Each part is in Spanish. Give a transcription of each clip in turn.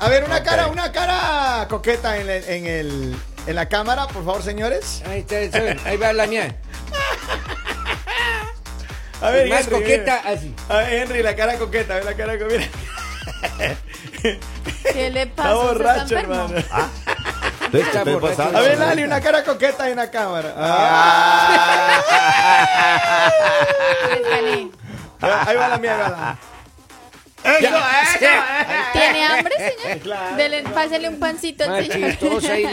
A ver, una cara, una cara coqueta en, el- en, el, en la cámara, por favor, señores. Ahí, está, está, ahí va la mía. A ver, Más Henry, coqueta, mira. así. A ver, Henry, la cara coqueta, a ver la cara coqueta. ¿Qué le pasa? ¿Usted borracho, está enfermo? hermano. Estoy- Está borracho. A ver, Lali, una cara coqueta en la cámara. Ah. Ahí va la mía, ahí va la ¿Tiene hambre, señor? Claro, Dele, pásale un pancito al señor. ahí.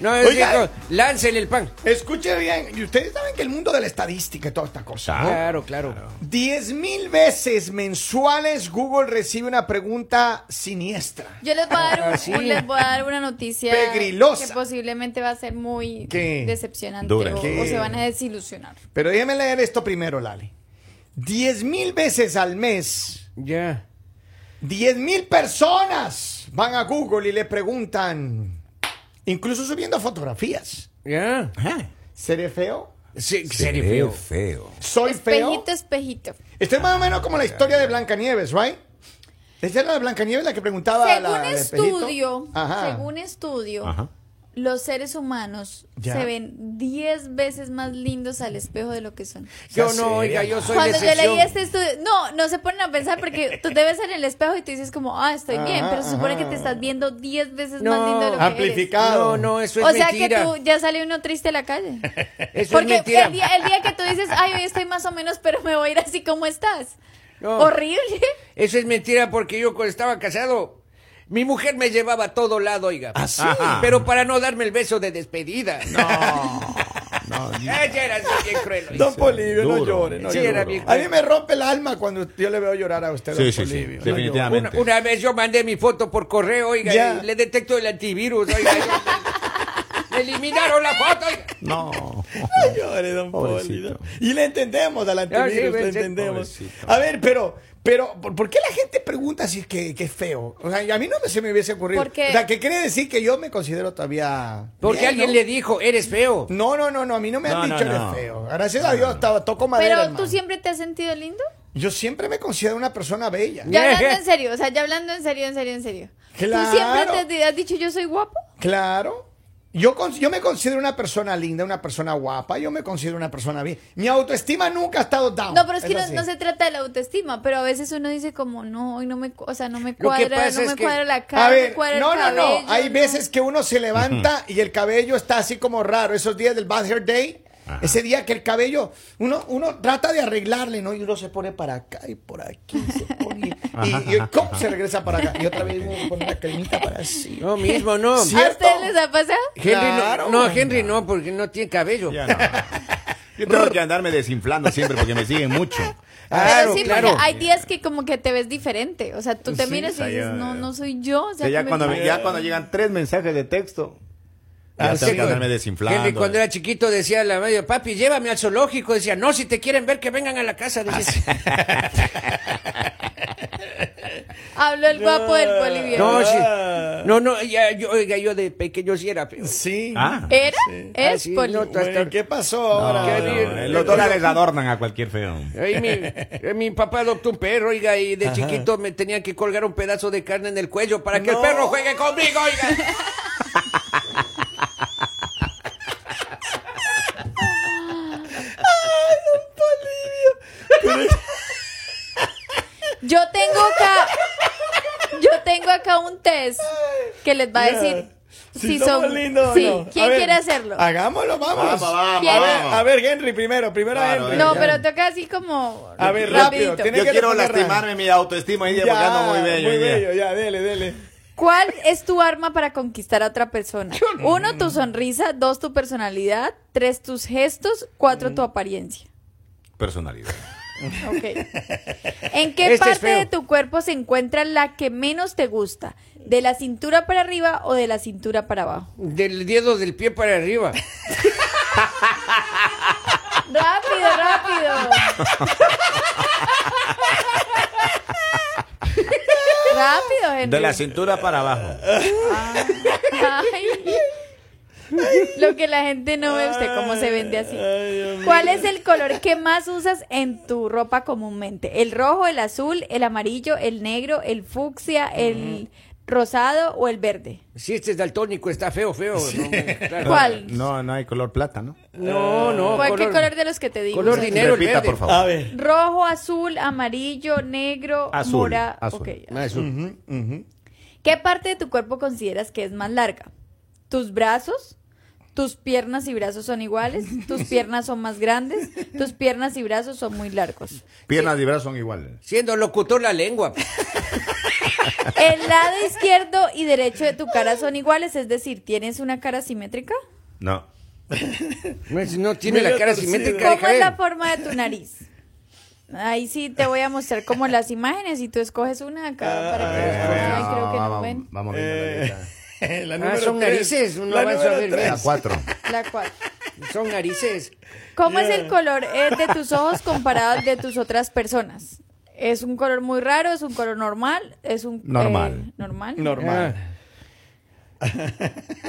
No, es Oiga. láncele el pan. Escuche bien, y ustedes saben que el mundo de la estadística y toda esta cosa. ¿no? Claro, claro. 10 mil veces mensuales Google recibe una pregunta siniestra. Yo les voy a dar, un- sí. les voy a dar una noticia Pegrilosa. que posiblemente va a ser muy ¿Qué? decepcionante o, se van a desilusionar. Pero déjeme leer esto primero, Lali. 10 mil veces al mes, Ya. 10 mil personas van a Google y le preguntan, incluso subiendo fotografías. Ya. ¿Seré feo? Sí, Se serio ve feo. feo. ¿Soy feo? Espejito, espejito. Esto es más o menos como la historia de Blancanieves, ¿right? Esa era la de Blancanieves la que preguntaba a la, Según al espejito. estudio, Ajá. según estudio, Ajá. Los seres humanos Ya. se ven 10 veces más lindos al espejo de lo que son. Yo no, oiga, yo soy Cuando yo leí este estudio, no, no se ponen a pensar porque tú te ves en el espejo y tú dices como, ah, estoy bien, pero se supone ajá. que te estás viendo 10 veces No, más lindo de lo que eres. Amplificado. No, no, eso es O sea mentira. que tú ya sale uno triste a la calle. Eso Porque es mentira. el día, el día que tú dices, ay, hoy estoy más o menos, pero me voy a ir así como estás. No. Horrible. Eso es mentira porque yo cuando estaba casado, mi mujer me llevaba a todo lado, oiga. ¿Ah, sí? Pero para no darme el beso de despedida. No, no. Ella era así bien cruel. oiga. Don Polivio, no Duro. llore, no Sí, llore. era bien A mí me rompe el alma cuando yo le veo llorar a usted, Sí, don sí, sí. No definitivamente. Una, una vez yo mandé mi foto por correo, oiga, Ya. y le detectó el antivirus, oiga. yo- me eliminaron la foto, oiga. No. No llore, don Pobrecito. Polibio. Y le entendemos al sí, antivirus, le entendemos. pobrecito. A ver, pero, pero, ¿por qué la gente pregunta si es que, que es feo? O sea, a mí no me- se me hubiese ocurrido. Porque- O sea, ¿qué quiere decir que yo me considero todavía. Porque bien, alguien ¿no? le dijo, eres feo. No, no, no, no, a mí no me han No, no, dicho no. eres feo. Gracias a Dios, estaba- toco madera. Pero hermano. tú siempre te has sentido lindo. Yo siempre me considero una persona bella. Ya hablando en serio, o sea, ya hablando en serio, en serio, en serio. Claro. ¿Tú siempre te has dicho yo soy guapo? Claro. Yo, con- yo me considero una persona linda, una persona guapa, yo me considero una persona bien. Mi autoestima nunca ha estado down. No, pero es que no, no se trata de la autoestima, pero a veces uno dice como, no, hoy no me, cu- o sea, no me cuadra, no me que- cuadra la cara, A ver, me cuadra no, el no, cabello. no. Hay no. veces que uno se levanta y el cabello está así como raro. Esos días del Bad Hair Day, Ajá. ese día que el cabello, uno, uno trata de arreglarle, ¿no? Y uno se pone para acá y por aquí, se pone. y, y ¡cum! se regresa para acá. Y otra vez uno pone una cremita para así. No, mismo, no. ¿A ustedes les ha pasado? Henry Claro. no, no, Henry no, porque no tiene cabello. Ya no. Yo tengo que andarme desinflando siempre porque me siguen mucho. Claro, pero sí, claro. porque hay días que como que te ves diferente. O sea, tú te Sí, miras y dices, no, no soy yo. O sea, Que ya, que me- cuando, me- ya cuando llegan tres mensajes de texto, ya Ah, tengo sí, que andarme desinflando. Henry cuando era chiquito decía a la madre, papi, llévame al zoológico. Decía, no, si te quieren ver, que vengan a la casa. Decía. Habló el guapo del boliviano. No, sí. No, no, ya, yo, oiga, yo de pequeño sí era feo. Sí. Ah. ¿Era? Ah, Es sí, poli- no, Bueno, ¿Qué pasó ahora? No, los dólares adornan a cualquier feo. Ahí mi, eh, mi papá adoptó un perro, oiga, y de chiquito me tenía que colgar un pedazo de carne en el cuello para que No. el perro juegue conmigo, oiga. Yo tengo acá, yo tengo acá un test que les va a Ya. decir Si si somos son. lindos o sí, no. ¿quién ver, quiere hacerlo? Hagámoslo, vamos. Vamos, vamos. A ver, vamos. a ver, Henry primero, primero a Henry. No, ya. pero toca así como. A ver, rapidito. rápido, Yo que quiero lastimarme mi autoestima porque ando muy bello. Muy bello, ya, dele, dele. ¿Cuál es tu arma para conquistar a otra persona? Uno, tu sonrisa. Dos, tu personalidad. Tres, tus gestos. Cuatro, tu apariencia. Personalidad. Ok. ¿En qué Este es parte de tu cuerpo se encuentra la que menos te gusta? ¿De la cintura para arriba o de la cintura para abajo? Del dedo del pie para arriba. Rápido, rápido. rápido, Henry. De la cintura para abajo. Ay. Lo que la gente no ve, usted cómo se vende así. ¿Cuál es el color que más usas en tu ropa comúnmente? ¿El rojo, el azul, el amarillo, el negro, el fucsia, el rosado o el verde? Si este es daltónico, está feo, feo. No, claro. ¿Cuál? No, no hay color plata, ¿no? No, no. ¿Cuál, ¿Qué color de los que te digo? color dinero, el Repita, verde. por favor. A ver. Rojo, azul, amarillo, negro, Azul, mora. azul. Ah. ¿Qué parte de tu cuerpo consideras que es más larga? ¿Tus brazos? ¿Tus piernas y brazos son iguales? ¿Tus piernas son más grandes? ¿Tus piernas y brazos son muy largos? Piernas y brazos son iguales. Siendo locutor la lengua. ¿El lado izquierdo y derecho de tu cara son iguales? Es decir, ¿tienes una cara simétrica? No. No, es- no tiene la cara simétrica. ¿Cómo es la forma de tu nariz? Ahí sí te voy a mostrar como las imágenes y tú escoges una acá para que los Eh, Ay, creo que no vamos, ven. vamos viendo la Ah, número son tres. narices. No La avanzo a número ver. tres. La cuatro. La cuatro. Son narices. ¿Cómo es el color eh, de tus ojos comparado al de tus otras personas? ¿Es un color muy raro? ¿Es un color normal? ¿Es un Normal. eh, normal? Normal. Ah.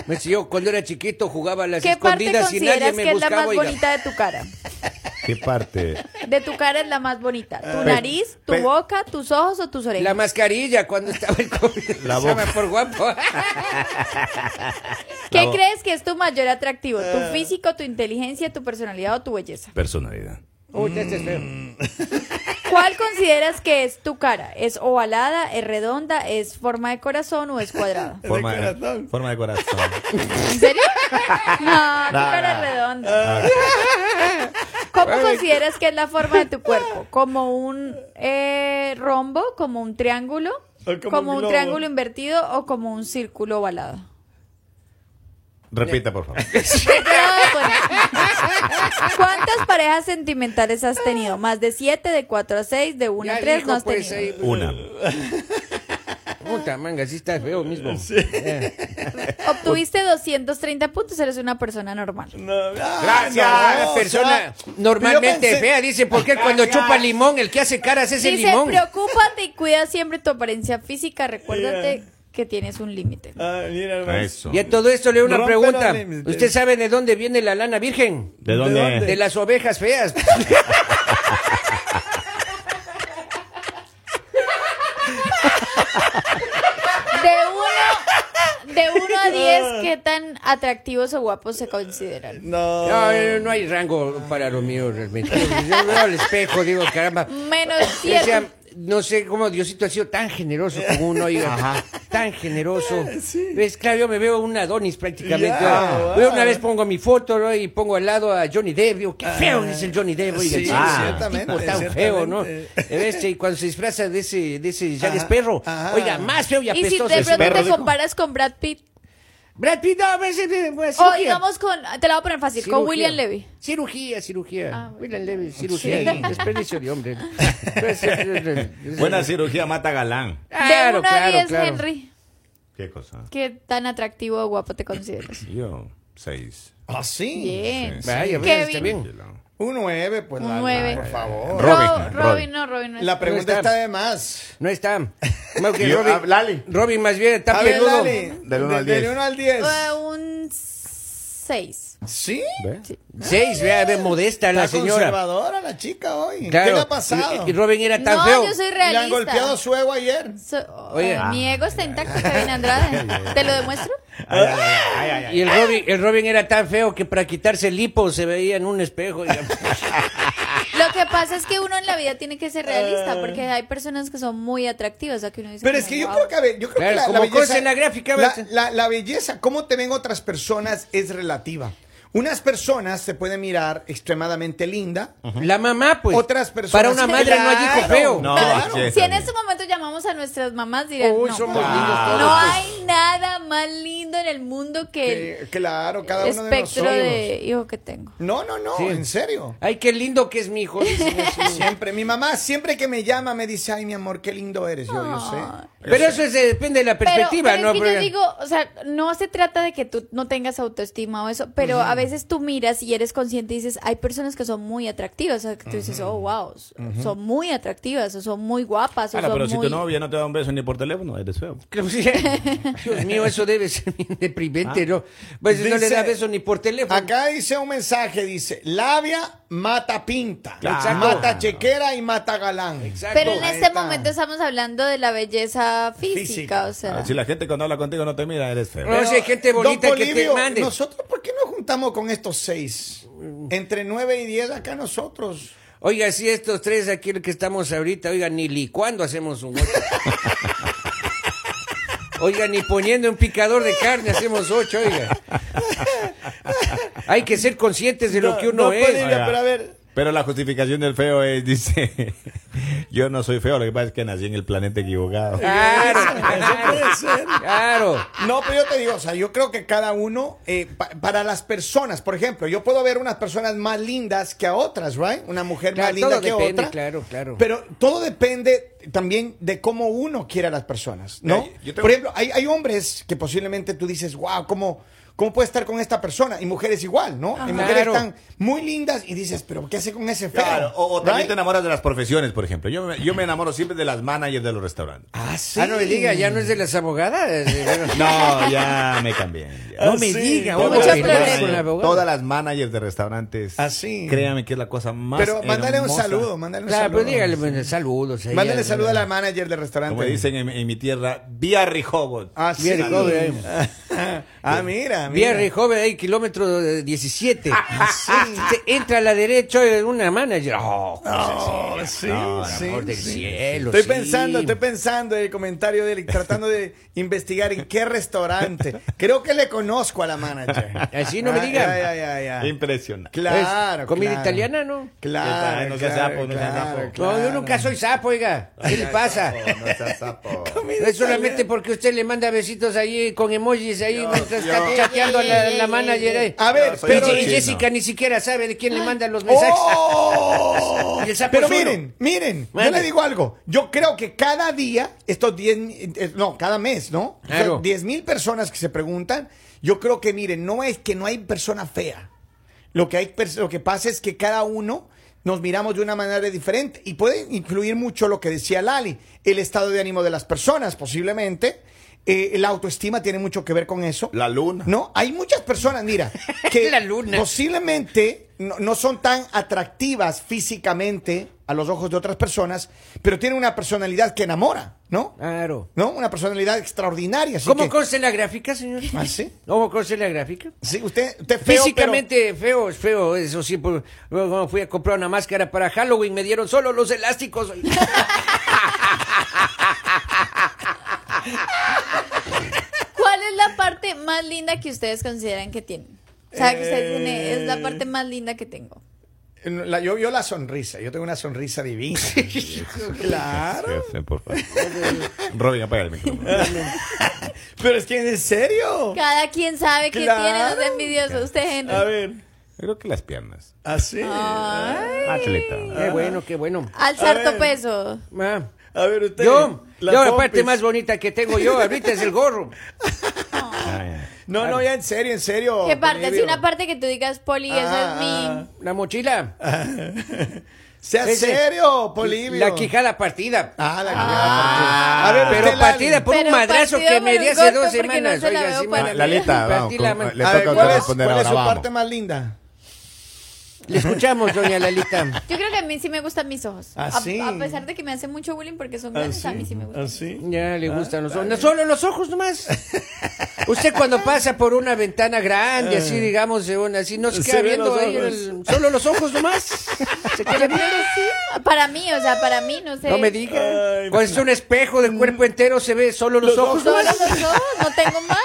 Pues yo cuando era chiquito jugaba a las ¿Qué parte escondidas y nadie consideras me que es la buscaba. más oiga. bonita de tu cara? ¿Qué parte? De tu cara es la más bonita. ¿Tu Pe- nariz, tu boca, tus ojos o tus orejas? La mascarilla cuando estaba el COVID. La boca. por guapo. ¿Qué crees que es tu mayor atractivo? ¿Tu Ah. físico, tu inteligencia, tu personalidad o tu belleza? Personalidad. Uy, este es feo. ¿Cuál consideras que es tu cara? ¿Es ovalada, es redonda, es forma de corazón o es cuadrada? Forma de, corazón. forma de corazón. ¿En serio? No, tu No, cara no. es redonda. ¿Cómo consideras que es la forma de tu cuerpo? ¿Como un eh, rombo, como un triángulo, O como como un triángulo invertido o como un círculo ovalado? Repita, por favor. Pues. ¿Cuántas parejas sentimentales has tenido? ¿Más de siete, de cuatro a seis, de uno Ya a tres? dijo, No has pues, tenido. ahí. Una. Puta manga, sí está feo mismo. Eh. Obtuviste 230 puntos, eres una persona normal. No, Gracias. no, Una o persona sea, normalmente pensé- fea dice, ¿por qué cuando chupa limón el que hace caras es el Dice, limón? preocúpate y cuida siempre tu apariencia física. Recuérdate que tienes un límite. Ah, mira, hermano. Eso. Y a todo esto le doy una Rompe pregunta. ¿Usted sabe de dónde viene la lana virgen? ¿De dónde? ¿De dónde? De las ovejas feas. De uno, de uno a diez, ¿qué tan atractivos o guapos se consideran? No. No, no, hay rango para lo mío realmente. Yo veo al espejo, digo, caramba. Menos Decía, siete. No sé cómo Diosito ha sido tan generoso como uno, oiga, tan generoso. ¿Ves? Claro, yo me veo un Adonis prácticamente. Wow. una vez pongo mi foto ¿no? y pongo al lado a Johnny Depp, digo, qué feo es el Johnny Depp, oiga, Sí, ah, tipo tan feo, ¿no? ciertamente. ¿Ves? Y cuando se disfraza de ese, de ese Jack Ajá, Sparrow, ajá. oiga, más feo y Y si apestoso. de pronto perro, te comparas con Brad Pitt, Brad Pitt, no, pues, eh, pues, o cirugía. digamos con, te la voy a poner fácil, con Cirugía. William Levy. Cirugía, cirugía. Ah, bueno. William Levy, cirugía. Desperdicio de hombre. Pues, Buena cirugía mata galán. de Claro, 1 a claro, 10, claro. Henry, ¿Qué cosa? ¿qué tan atractivo o guapo te consideras? Yo, seis. Ah, sí. Bien. Sí, Vaya, pues, está bien. Un 9, pues Un la- nueve. por favor. Robin, Ro- Robin. Robin, no, Robin no es. La pregunta No está. está de más. No está. Que Yo- Robin, ah, Lali. Robin más bien está A peludo. Del uno al Del diez. uno al 10. Eh, un 6. ¿Sí? ¿Ve? Seis, vea, ve, modesta la Está señora. conservadora la chica hoy. Claro. ¿Qué le ha pasado? Y, y Robin era tan No, feo. yo soy Le realista. han golpeado su ego ayer. So- Oye. eh, mi ego está intacto, Kevin Andrade. ¿Te lo demuestro? Ay, ay, ay. Y el Robin, el Robin era tan feo que para quitarse el lipo se veía en un espejo. y- Lo que pasa es que uno en la vida tiene que ser realista, porque hay personas que son muy atractivas, o sea, que uno dice Pero es que yo "Wow". creo que, a ver, yo creo Claro, que la, como la belleza... cosa en la gráfica, la- la belleza, cómo te ven otras personas es relativa. Unas personas se pueden mirar extremadamente linda. La mamá, pues. Otras personas- Para una madre no hay hijo feo. No, Claro. Si en este momento llamamos a nuestras mamás, dirán, Uy, no, somos no lindos todos. no pues. hay nada más lindo en el mundo que Que- claro, cada el uno de espectro nosotros. de hijo que tengo. No, no, no, Sí. en serio. Ay, qué lindo que es mi hijo. Siempre, mi mamá siempre que me llama me dice, ay, mi amor, qué lindo eres. Yo, yo sé. Pero eso es, depende de la perspectiva, pero ¿no? es que yo digo, o sea, no se trata de que tú no tengas autoestima o eso, pero a veces tú miras y eres consciente y dices, hay personas que son muy atractivas, o sea, que tú dices, oh, wow, son muy atractivas, o son muy guapas, o Ahora, son pero si tu novia no te da un beso ni por teléfono, eres feo. Sí. Dios mío, eso debe ser bien deprimente, ¿no? Pues no le Dice- da beso ni por teléfono. Acá dice un mensaje, dice, labia mata pinta, Claro. mata chequera y mata galán. Exacto. Pero en este momento estamos hablando de la belleza física, Física. o sea... Ah, Si la gente cuando habla contigo no te mira, eres feo. No, si hay gente bonita que te mande. Nosotros, ¿por qué no juntamos con estos seis? Entre nueve y diez acá nosotros. Oiga, si estos tres aquí que estamos ahorita, oiga, ni licuando hacemos un ocho. Oiga, ni poniendo un picador de carne hacemos ocho, oiga. Hay que ser conscientes de lo que uno no, es. Oiga. pero a ver, Pero la justificación del feo es, dice, yo no soy feo, lo que pasa es que nací en el planeta equivocado. Claro, eso puede ser. claro. No, pero yo te digo, o sea, yo creo que cada uno, eh, pa- para las personas, por ejemplo, yo puedo ver unas personas más lindas que a otras, ¿right? Una mujer Claro, más linda todo que depende, otra. claro, claro. Pero todo depende también de cómo uno quiere a las personas, ¿no? Yo tengo- Por ejemplo, hay, hay hombres que posiblemente tú dices, wow, ¿cómo, ¿cómo puede estar con esta persona? Y mujeres igual, ¿no? Hay mujeres Claro. tan muy lindas y dices, pero ¿qué hace con ese feo? Claro, o, o también ¿Right? te enamoras de las profesiones, por ejemplo. Yo me, yo me enamoro siempre de las managers de los restaurantes. Ah, sí. Ah, no me diga, ya no es de las abogadas. No, ya me cambié. ya. No me sí. diga, Mucho vamos a pelear problema. con la abogada. Todas las managers de restaurantes. Así. Créame que es la cosa más Pero mándale un saludo, mándale un Claro, saludo. pero dígale bueno, saludos. ahí Mándale a- saludo a la manager del restaurante. Como dicen en, en mi tierra, vía Rehoboth. Ah, sí. Vía ahí. Ah, mira, mira. Vierre joven ahí, kilómetro eh, 17. Se entra a la derecha una manager. Oh, Oh, sí, No, sí, amor del sí. cielo. Estoy sí. pensando, estoy pensando en el comentario de él, tratando de investigar en qué restaurante. Creo que le conozco a la manager. Así no me Ah, diga. ya, ya, ya, ya. Impresionante. Claro, ¿Es comida claro. italiana, no? Claro, No sea claro, sapo, no sea claro, sapo. claro. No, yo nunca soy sapo, oiga. ¿Qué le pasa? No seas sapo. Comida Es solamente porque usted le manda besitos ahí con emojis ahí yo- chateando a la, la manager ahí. A ver, pero y. Jessica ni siquiera sabe de quién le manda los mensajes. ¡Oh! Sapo Pero miren, miren, yo le digo algo. Yo creo que cada día, estos 10, eh, no, cada mes, ¿no? O sea, Claro. 10 mil personas que se preguntan, yo creo que miren, no es que no hay persona fea. Lo que, hay, lo que pasa es que cada uno nos miramos de una manera diferente y puede incluir mucho lo que decía Lali, el estado de ánimo de las personas, posiblemente. Eh, la autoestima tiene mucho que ver con eso. La luna. No, hay muchas personas, mira, que La luna. posiblemente no, no son tan atractivas físicamente a los ojos de otras personas, pero tienen una personalidad que enamora, ¿no? Claro. ¿No? Una personalidad extraordinaria. Así ¿Cómo que- consta la gráfica, señor? ¿Ah, sí? ¿Cómo consta la gráfica? Sí, usted, usted feo, Físicamente feo, es feo, eso sí. por- Luego fui a comprar una máscara para Halloween, me dieron solo los elásticos. ¿Cuál es la parte más linda que ustedes consideran que tienen? O sea, que ustedes tienen, es la parte más linda que tengo. pero la- yo, yo la sonrisa, yo tengo una sonrisa divina. claro. Sí, por favor. Robin, apaga el micrófono. Pero es que en serio. Cada quien sabe que Claro. tiene los envidiosos. Usted, Henry. A ver. Creo que las piernas. Así. Ay. Ah, chulita. Qué bueno, qué bueno. Alzar A ver. peso. Ah, A ver, usted. Yo, la yo la parte más bonita que tengo yo ahorita es el gorro. Ah. No, no, ya en serio, en serio. ¿Qué parte? Polibio. Si una parte que tú digas, Poli, esa Ah, es mi... La mochila. Sea Ese- serio, Polivio. La quijada partida. Ah, la Ah. quijada. A ver, Pero partida por un madrazo partida que me di hace dos porque no semanas. se la Oiga, veo sí, para Ah, vamos, Partí la con- mano. le A toca ver, a usted ¿cuál es, cuál es su parte más linda? Le escuchamos, doña Lalita. Yo creo que a mí sí me gustan mis ojos. ¿Ah, A- sí? a, pesar de que me hacen mucho bullying porque son grandes, a mí sí me gustan. ¿Así? Ya le gustan los ojos. No solo los ojos nomás. Usted cuando pasa por una ventana grande, así digamos, de una, así no se Se queda viendo los ahí ojos. el- solo los ojos nomás. Se queda viendo. Para mí, o sea, para mí, no sé. No me diga. Cuando es un espejo del cuerpo entero, se ve solo los, Los ojos. Solo nomás. los ojos, no tengo más.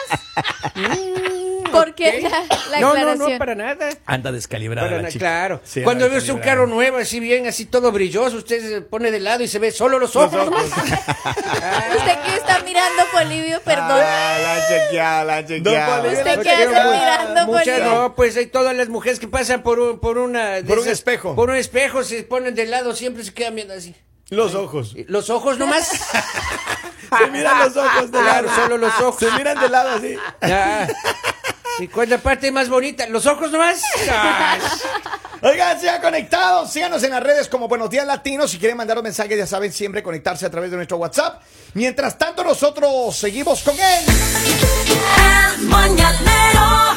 ¿Por qué la, la No, no, aclaración? no, para nada. Anda descalibrada Para la na- chica. claro. Sí, Cuando ves un carro nuevo, así bien, así todo brilloso, usted se pone de lado y se ve solo los ojos. nomás. Usted que está mirando, Polivio, perdón. Ah, la han chequeado, la han chequeado. Polibio, ¿Usted qué hace chequeada. mirando, Polibio? no, pues hay todas las mujeres que pasan por un, por una de Por un espejo. Por un espejo, se ponen de lado, siempre se quedan viendo así. Los ojos. Los ojos nomás. Se miran los ojos de Claro, lado. solo los ojos. Se miran de lado así. Ya. ¿Y cuál es la parte más bonita? ¿Los ojos nomás? Ay, Oigan, sean conectados, síganos en las redes como Buenos Días Latinos. Si quieren mandar un mensaje, ya saben, siempre conectarse a través de nuestro WhatsApp. Mientras tanto, nosotros seguimos con él. El mañanero